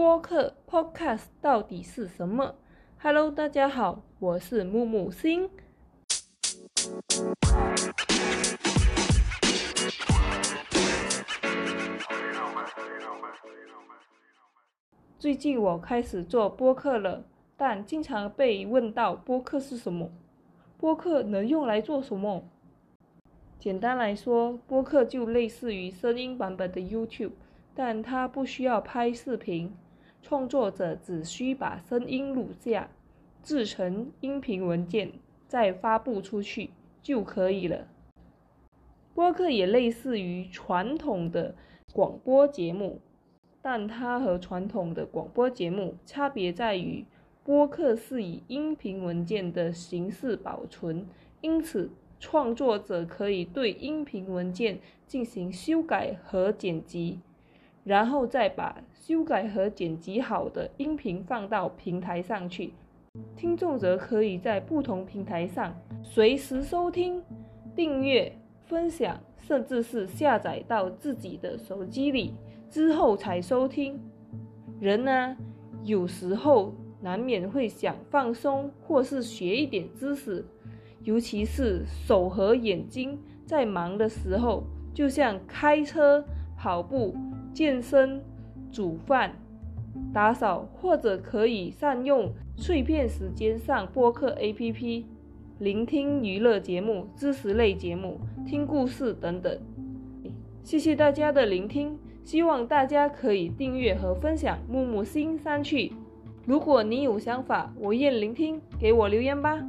播客 （podcast） 到底是什么？Hello，大家好，我是木木星。最近我开始做播客了，但经常被问到播客是什么？播客能用来做什么？简单来说，播客就类似于声音版本的 YouTube，但它不需要拍视频，创作者只需把声音录下，制成音频文件，再发布出去就可以了。播客也类似于传统的广播节目，但它和传统的广播节目差别在于，播客是以音频文件的形式保存，因此。创作者可以对音频文件进行修改和剪辑，然后再把修改和剪辑好的音频放到平台上去。听众则可以在不同平台上随时收听、订阅、分享，甚至是下载到自己的手机里之后才收听。人呢，有时候难免会想放松，或是学一点知识。尤其是手和眼睛在忙的时候，就像开车、跑步、健身、煮饭、打扫，或者可以善用碎片时间上播客 APP，聆听娱乐节目、知识类节目、听故事等等。谢谢大家的聆听，希望大家可以订阅和分享木木新三趣。如果你有想法，我愿聆听，给我留言吧。